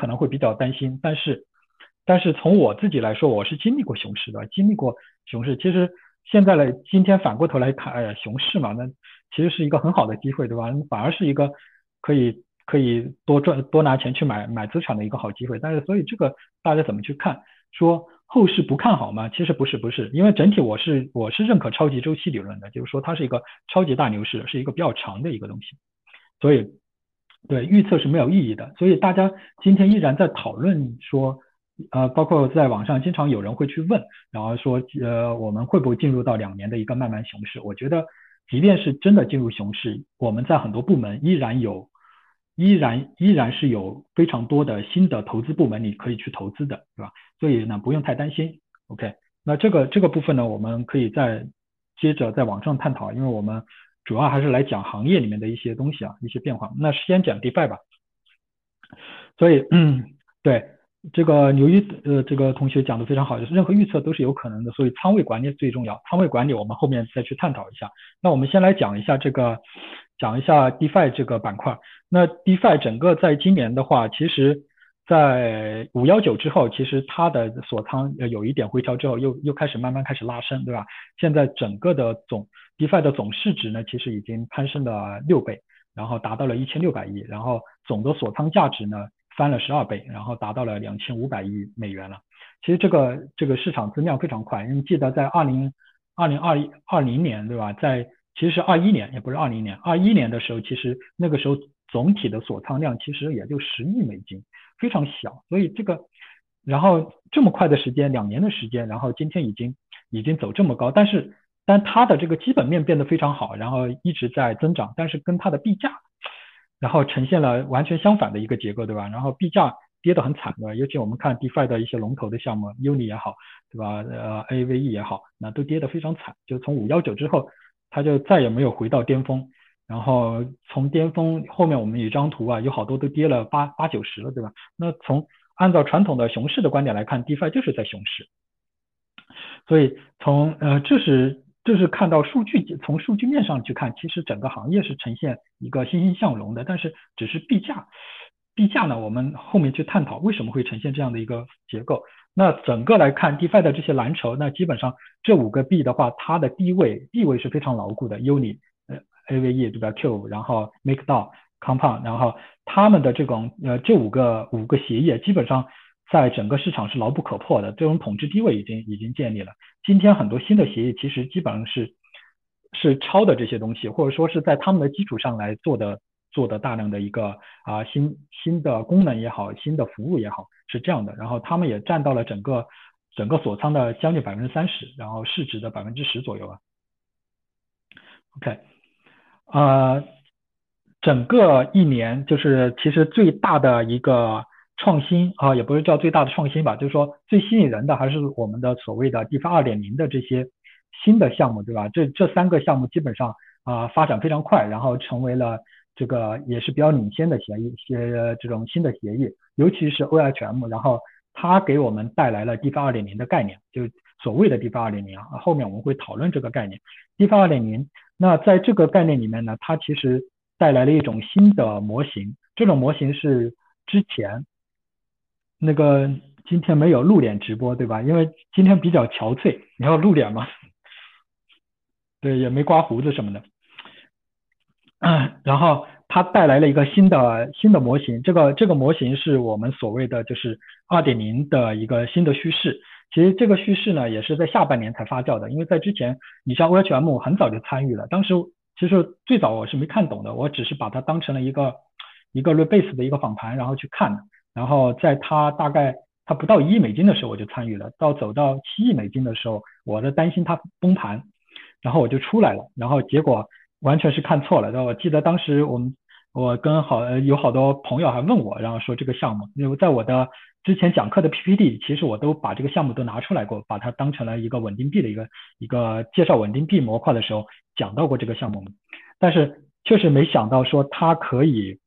可能会比较担心，但是但是从我自己来说，我是经历过熊市的，经历过熊市。其实现在呢今天反过头来看，哎呀，熊市嘛，那其实是一个很好的机会，对吧？反而是一个可以可以多赚多拿钱去买买资产的一个好机会。但是所以这个大家怎么去看？说后市不看好吗？其实不是，不是，因为整体我是我是认可超级周期理论的，就是说它是一个超级大牛市，是一个比较长的一个东西，所以对预测是没有意义的。所以大家今天依然在讨论说，呃，包括在网上经常有人会去问，然后说，呃，我们会不会进入到两年的一个慢慢熊市？我觉得，即便是真的进入熊市，我们在很多部门依然有。依然依然是有非常多的新的投资部门你可以去投资的，对吧？所以呢，不用太担心。OK，那这个这个部分呢，我们可以再接着在网上探讨，因为我们主要还是来讲行业里面的一些东西啊，一些变化。那先讲 DeFi 吧。所以，嗯，对这个牛一呃这个同学讲的非常好，就是任何预测都是有可能的，所以仓位管理最重要。仓位管理我们后面再去探讨一下。那我们先来讲一下这个。讲一下 DeFi 这个板块。那 DeFi 整个在今年的话，其实，在五幺九之后，其实它的锁仓有一点回调之后，又又开始慢慢开始拉升，对吧？现在整个的总 DeFi 的总市值呢，其实已经攀升了六倍，然后达到了一千六百亿，然后总的锁仓价值呢翻了十二倍，然后达到了两千五百亿美元了。其实这个这个市场增量非常快，因为记得在二零二零二一二零年，对吧？在其实是二一年，也不是二零年，二一年的时候，其实那个时候总体的锁仓量其实也就十亿美金，非常小。所以这个，然后这么快的时间，两年的时间，然后今天已经已经走这么高，但是但它的这个基本面变得非常好，然后一直在增长，但是跟它的币价，然后呈现了完全相反的一个结构，对吧？然后币价跌得很惨的，尤其我们看 DeFi 的一些龙头的项目，Uni 也好，对吧？呃，AVE 也好，那都跌得非常惨，就从五幺九之后。它就再也没有回到巅峰，然后从巅峰后面我们有一张图啊，有好多都跌了八八九十了，对吧？那从按照传统的熊市的观点来看，DeFi 就是在熊市，所以从呃这是这是看到数据从数据面上去看，其实整个行业是呈现一个欣欣向荣的，但是只是币价币价呢，我们后面去探讨为什么会呈现这样的一个结构。那整个来看，DeFi 的这些蓝筹，那基本上这五个币的话，它的地位地位是非常牢固的。Uni、AVE 对吧？Q，然后 MakeDAO、Compound，然后他们的这种呃这五个五个协议，基本上在整个市场是牢不可破的，这种统治地位已经已经建立了。今天很多新的协议其实基本上是是抄的这些东西，或者说是在他们的基础上来做的。做的大量的一个啊新新的功能也好，新的服务也好，是这样的。然后他们也占到了整个整个锁仓的将近百分之三十，然后市值的百分之十左右啊。OK，呃，整个一年就是其实最大的一个创新啊，也不是叫最大的创新吧，就是说最吸引人的还是我们的所谓的 DeFi 二点零的这些新的项目，对吧？这这三个项目基本上啊发展非常快，然后成为了。这个也是比较领先的协议，些这种新的协议，尤其是 OIHM，然后它给我们带来了 DeFi 2.0的概念，就所谓的 DeFi 2.0啊，后面我们会讨论这个概念。DeFi 2.0，那在这个概念里面呢，它其实带来了一种新的模型，这种模型是之前那个今天没有露脸直播对吧？因为今天比较憔悴，你要露脸吗？对，也没刮胡子什么的。嗯，然后它带来了一个新的新的模型，这个这个模型是我们所谓的就是二点零的一个新的叙事。其实这个叙事呢，也是在下半年才发酵的，因为在之前，你像 OHM 很早就参与了，当时其实最早我是没看懂的，我只是把它当成了一个一个 rebase 的一个访谈，然后去看的。然后在它大概它不到一亿美金的时候，我就参与了，到走到七亿美金的时候，我的担心它崩盘，然后我就出来了，然后结果。完全是看错了，然后？我记得当时我们我跟好有好多朋友还问我，然后说这个项目，因为在我的之前讲课的 PPT，其实我都把这个项目都拿出来过，把它当成了一个稳定币的一个一个介绍稳定币模块的时候讲到过这个项目，但是确实没想到说它可以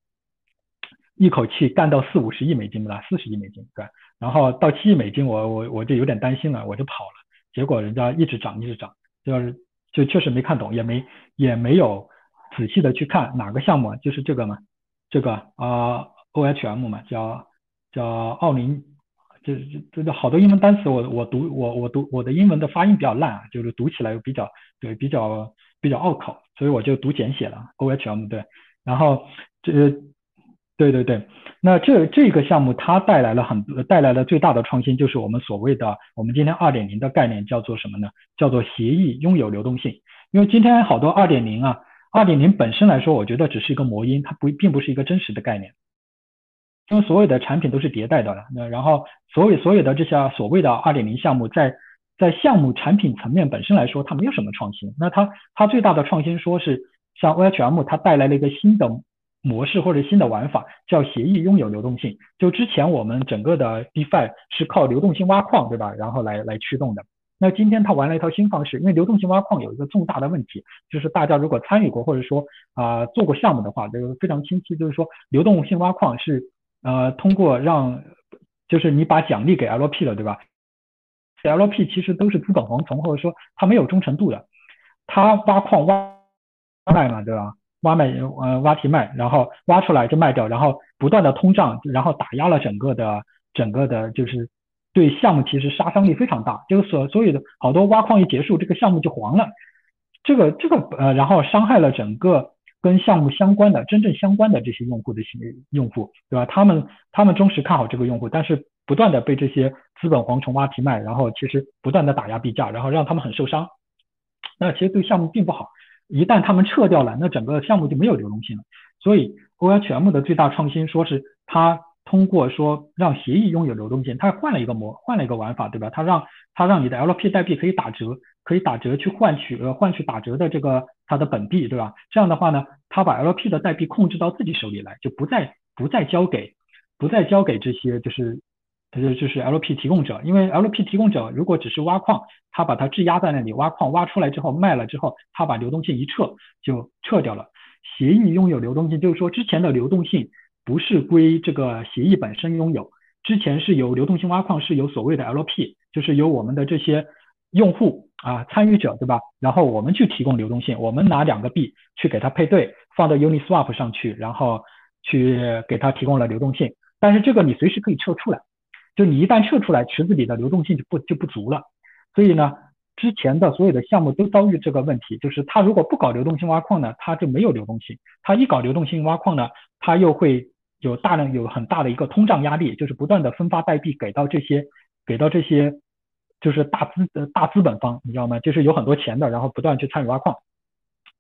一口气干到四五十亿美金吧，四十亿美金，对，然后到七亿美金，我我我就有点担心了，我就跑了，结果人家一直涨一直涨，就是。就确实没看懂，也没也没有仔细的去看哪个项目，就是这个嘛，这个啊 OHM 嘛，叫叫奥林，这这这好多英文单词，我我读我我读我的英文的发音比较烂，就是读起来比较对比较比较拗口，所以我就读简写了 OHM 对，然后这对对对，那这这个项目它带来了很多带来了最大的创新，就是我们所谓的我们今天二点零的概念叫做什么呢？叫做协议拥有流动性，因为今天好多二点零啊。二点零本身来说，我觉得只是一个模音，它不并不是一个真实的概念。因为所有的产品都是迭代的了，那然后所有所有的这些所谓的二点零项目，在在项目产品层面本身来说，它没有什么创新。那它它最大的创新，说是像 OHM，它带来了一个新的模式或者新的玩法，叫协议拥有流动性。就之前我们整个的 DeFi 是靠流动性挖矿，对吧？然后来来驱动的。那今天他玩了一套新方式，因为流动性挖矿有一个重大的问题，就是大家如果参与过或者说啊做过项目的话，这个非常清晰，就是说流动性挖矿是呃通过让就是你把奖励给 LP 了，对吧？LP 其实都是资本蝗虫，或者说它没有忠诚度的，它挖矿挖卖嘛，对吧？挖卖呃挖提卖，然后挖出来就卖掉，然后不断的通胀，然后打压了整个的整个的就是。对项目其实杀伤力非常大，就是所所有的好多挖矿一结束，这个项目就黄了，这个这个呃，然后伤害了整个跟项目相关的真正相关的这些用户的用户，对吧？他们他们忠实看好这个用户，但是不断的被这些资本蝗虫挖提卖，然后其实不断的打压币价，然后让他们很受伤。那其实对项目并不好，一旦他们撤掉了，那整个项目就没有流动性了。所以 OHM 的最大创新，说是他。通过说让协议拥有流动性，它换了一个模，换了一个玩法，对吧？它让它让你的 LP 代币可以打折，可以打折去换取呃换取打折的这个它的本币，对吧？这样的话呢，它把 LP 的代币控制到自己手里来，就不再不再交给不再交给这些就是呃就是 LP 提供者，因为 LP 提供者如果只是挖矿，他把它质押在那里挖矿，挖出来之后卖了之后，他把流动性一撤就撤掉了。协议拥有流动性，就是说之前的流动性。不是归这个协议本身拥有，之前是由流动性挖矿是由所谓的 LP，就是由我们的这些用户啊参与者，对吧？然后我们去提供流动性，我们拿两个币去给它配对，放到 Uniswap 上去，然后去给它提供了流动性。但是这个你随时可以撤出来，就你一旦撤出来，池子里的流动性就不就不足了。所以呢，之前的所有的项目都遭遇这个问题，就是它如果不搞流动性挖矿呢，它就没有流动性；它一搞流动性挖矿呢，它又会。有大量有很大的一个通胀压力，就是不断的分发代币给到这些给到这些就是大资呃大资本方，你知道吗？就是有很多钱的，然后不断去参与挖矿，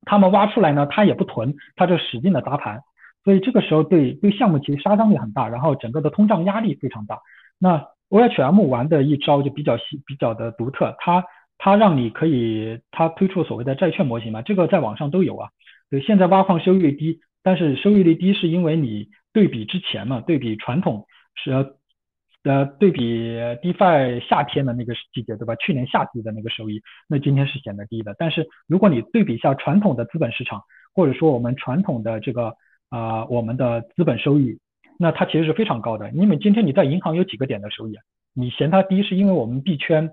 他们挖出来呢，他也不囤，他就使劲的砸盘，所以这个时候对对项目其实杀伤力很大，然后整个的通胀压力非常大。那 OHM 玩的一招就比较细比较的独特，它它让你可以它推出所谓的债券模型嘛，这个在网上都有啊。对，现在挖矿收益率低，但是收益率低是因为你。对比之前嘛，对比传统是呃对比 DeFi 夏天的那个季节对吧？去年夏季的那个收益，那今天是显得低的。但是如果你对比一下传统的资本市场，或者说我们传统的这个啊我们的资本收益，那它其实是非常高的。因为今天你在银行有几个点的收益，你嫌它低，是因为我们币圈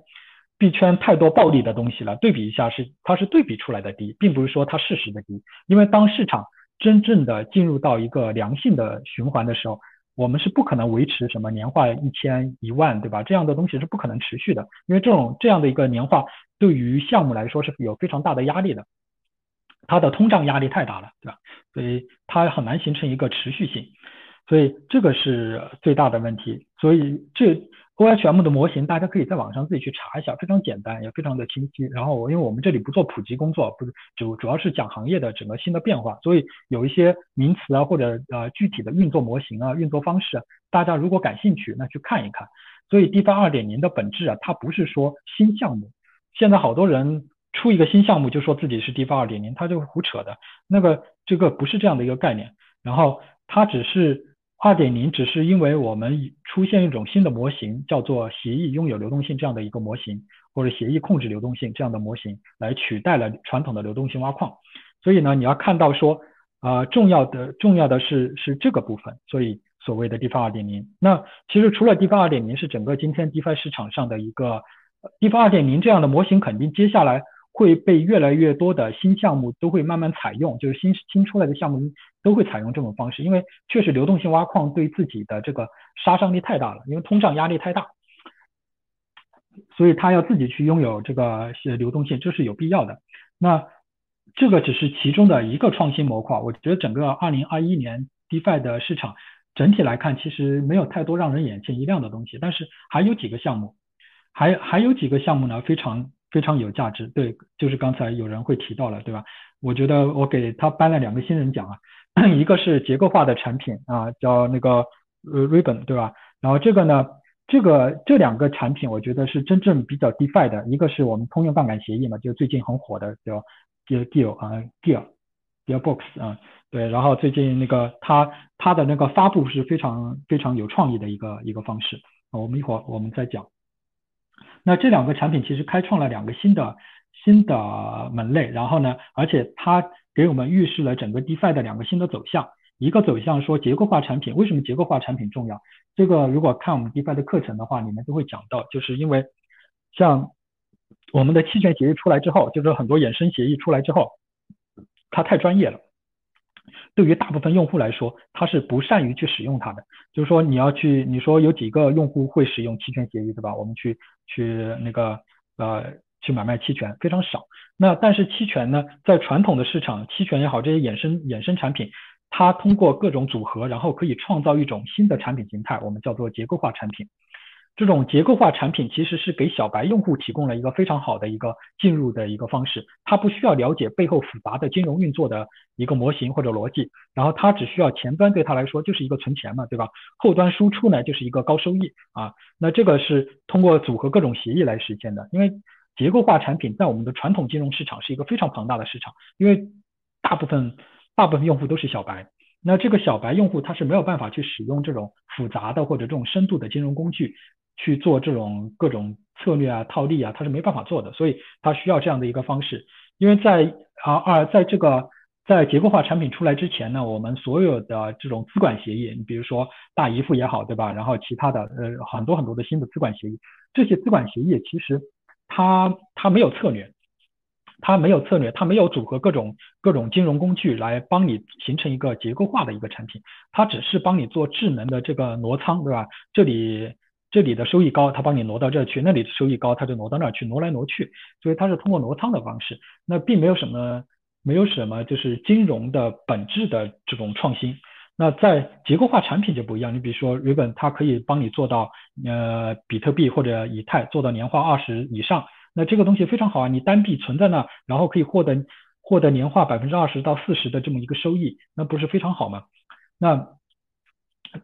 币圈太多暴利的东西了。对比一下是它是对比出来的低，并不是说它事实的低。因为当市场真正的进入到一个良性的循环的时候，我们是不可能维持什么年化一千一万，对吧？这样的东西是不可能持续的，因为这种这样的一个年化对于项目来说是有非常大的压力的，它的通胀压力太大了，对吧？所以它很难形成一个持续性，所以这个是最大的问题。所以这。OHM 的模型，大家可以在网上自己去查一下，非常简单，也非常的清晰。然后，因为我们这里不做普及工作，不主主要是讲行业的整个新的变化，所以有一些名词啊，或者呃具体的运作模型啊、运作方式，大家如果感兴趣，那去看一看。所以，DeFi 二点零的本质啊，它不是说新项目。现在好多人出一个新项目就说自己是 DeFi 二点零，他就胡扯的。那个这个不是这样的一个概念。然后，它只是。二点零只是因为我们出现一种新的模型，叫做协议拥有流动性这样的一个模型，或者协议控制流动性这样的模型，来取代了传统的流动性挖矿。所以呢，你要看到说，啊，重要的重要的是是这个部分。所以所谓的 DeFi 二点零，那其实除了 DeFi 二点零是整个今天 DeFi 市场上的一个 DeFi 二点零这样的模型，肯定接下来会被越来越多的新项目都会慢慢采用，就是新新出来的项目都会采用这种方式，因为确实流动性挖矿对自己的这个杀伤力太大了，因为通胀压力太大，所以他要自己去拥有这个流动性，这是有必要的。那这个只是其中的一个创新模块，我觉得整个二零二一年 DeFi 的市场整体来看，其实没有太多让人眼前一亮的东西，但是还有几个项目，还还有几个项目呢，非常非常有价值。对，就是刚才有人会提到了，对吧？我觉得我给他颁了两个新人奖啊，一个是结构化的产品啊，叫那个呃 Ribbon，对吧？然后这个呢，这个这两个产品，我觉得是真正比较 DeFi 的，一个是我们通用杠杆协议嘛，就最近很火的叫。Deal 啊，Deal，Dealbox 啊，对，然后最近那个它它的那个发布是非常非常有创意的一个一个方式，我们一会儿我们再讲。那这两个产品其实开创了两个新的新的门类，然后呢，而且它给我们预示了整个 DeFi 的两个新的走向。一个走向说结构化产品，为什么结构化产品重要？这个如果看我们 DeFi 的课程的话，里面都会讲到，就是因为像。我们的期权协议出来之后，就是很多衍生协议出来之后，它太专业了。对于大部分用户来说，他是不善于去使用它的。就是说，你要去，你说有几个用户会使用期权协议，对吧？我们去去那个呃去买卖期权非常少。那但是期权呢，在传统的市场，期权也好，这些衍生衍生产品，它通过各种组合，然后可以创造一种新的产品形态，我们叫做结构化产品。这种结构化产品其实是给小白用户提供了一个非常好的一个进入的一个方式，他不需要了解背后复杂的金融运作的一个模型或者逻辑，然后他只需要前端对他来说就是一个存钱嘛，对吧？后端输出呢就是一个高收益啊，那这个是通过组合各种协议来实现的。因为结构化产品在我们的传统金融市场是一个非常庞大的市场，因为大部分大部分用户都是小白，那这个小白用户他是没有办法去使用这种复杂的或者这种深度的金融工具。去做这种各种策略啊、套利啊，他是没办法做的，所以他需要这样的一个方式。因为在啊二在这个在结构化产品出来之前呢，我们所有的这种资管协议，你比如说大姨夫也好，对吧？然后其他的呃很多很多的新的资管协议，这些资管协议其实它它没有策略，它没有策略，它没有组合各种各种金融工具来帮你形成一个结构化的一个产品，它只是帮你做智能的这个挪仓，对吧？这里。这里的收益高，他帮你挪到这去；那里的收益高，他就挪到那儿去，挪来挪去。所以它是通过挪仓的方式，那并没有什么，没有什么就是金融的本质的这种创新。那在结构化产品就不一样，你比如说 r i b b n 它可以帮你做到呃比特币或者以太做到年化二十以上，那这个东西非常好啊，你单币存在那，然后可以获得获得年化百分之二十到四十的这么一个收益，那不是非常好吗？那。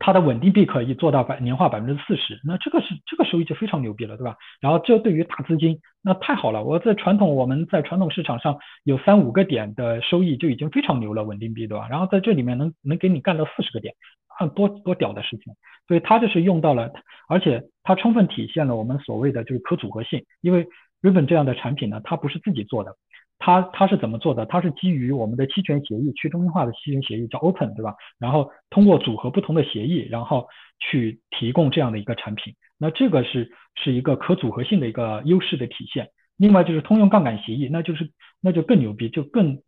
它的稳定币可以做到百年化百分之四十，那这个是这个收益就非常牛逼了，对吧？然后这对于大资金，那太好了。我在传统我们在传统市场上有三五个点的收益就已经非常牛了，稳定币，对吧？然后在这里面能能给你干到四十个点，啊，多多屌的事情。所以它就是用到了，而且它充分体现了我们所谓的就是可组合性，因为 Riven 这样的产品呢，它不是自己做的。它它是怎么做的？它是基于我们的期权协议，去中心化的期权协议叫 Open，对吧？然后通过组合不同的协议，然后去提供这样的一个产品。那这个是是一个可组合性的一个优势的体现。另外就是通用杠杆协议，那就是那就更牛逼，就更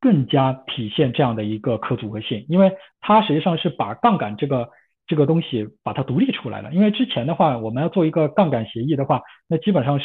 更加体现这样的一个可组合性，因为它实际上是把杠杆这个这个东西把它独立出来了。因为之前的话，我们要做一个杠杆协议的话，那基本上是。